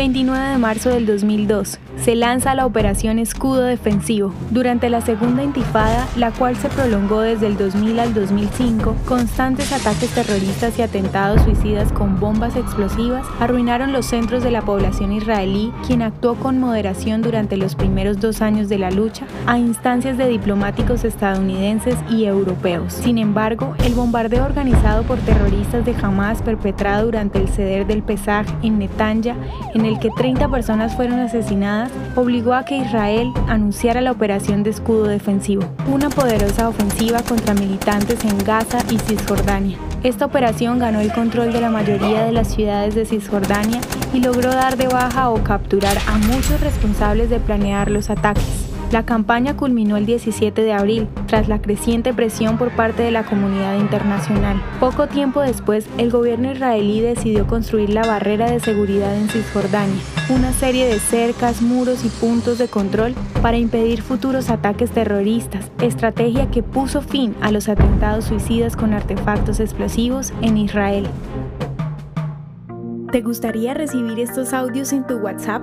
29 de marzo del 2002 se lanza la Operación Escudo Defensivo. Durante la segunda intifada, la cual se prolongó desde el 2000 al 2005, constantes ataques terroristas y atentados suicidas con bombas explosivas arruinaron los centros de la población israelí, quien actuó con moderación durante los primeros dos años de la lucha a instancias de diplomáticos estadounidenses y europeos. Sin embargo, el bombardeo organizado por terroristas de Hamas perpetrado durante el ceder del Pesaj en Netanya, en el que 30 personas fueron asesinadas, obligó a que Israel anunciara la operación de escudo defensivo, una poderosa ofensiva contra militantes en Gaza y Cisjordania. Esta operación ganó el control de la mayoría de las ciudades de Cisjordania y logró dar de baja o capturar a muchos responsables de planear los ataques. La campaña culminó el 17 de abril, tras la creciente presión por parte de la comunidad internacional. Poco tiempo después, el gobierno israelí decidió construir la barrera de seguridad en Cisjordania, una serie de cercas, muros y puntos de control para impedir futuros ataques terroristas, estrategia que puso fin a los atentados suicidas con artefactos explosivos en Israel. ¿Te gustaría recibir estos audios en tu WhatsApp?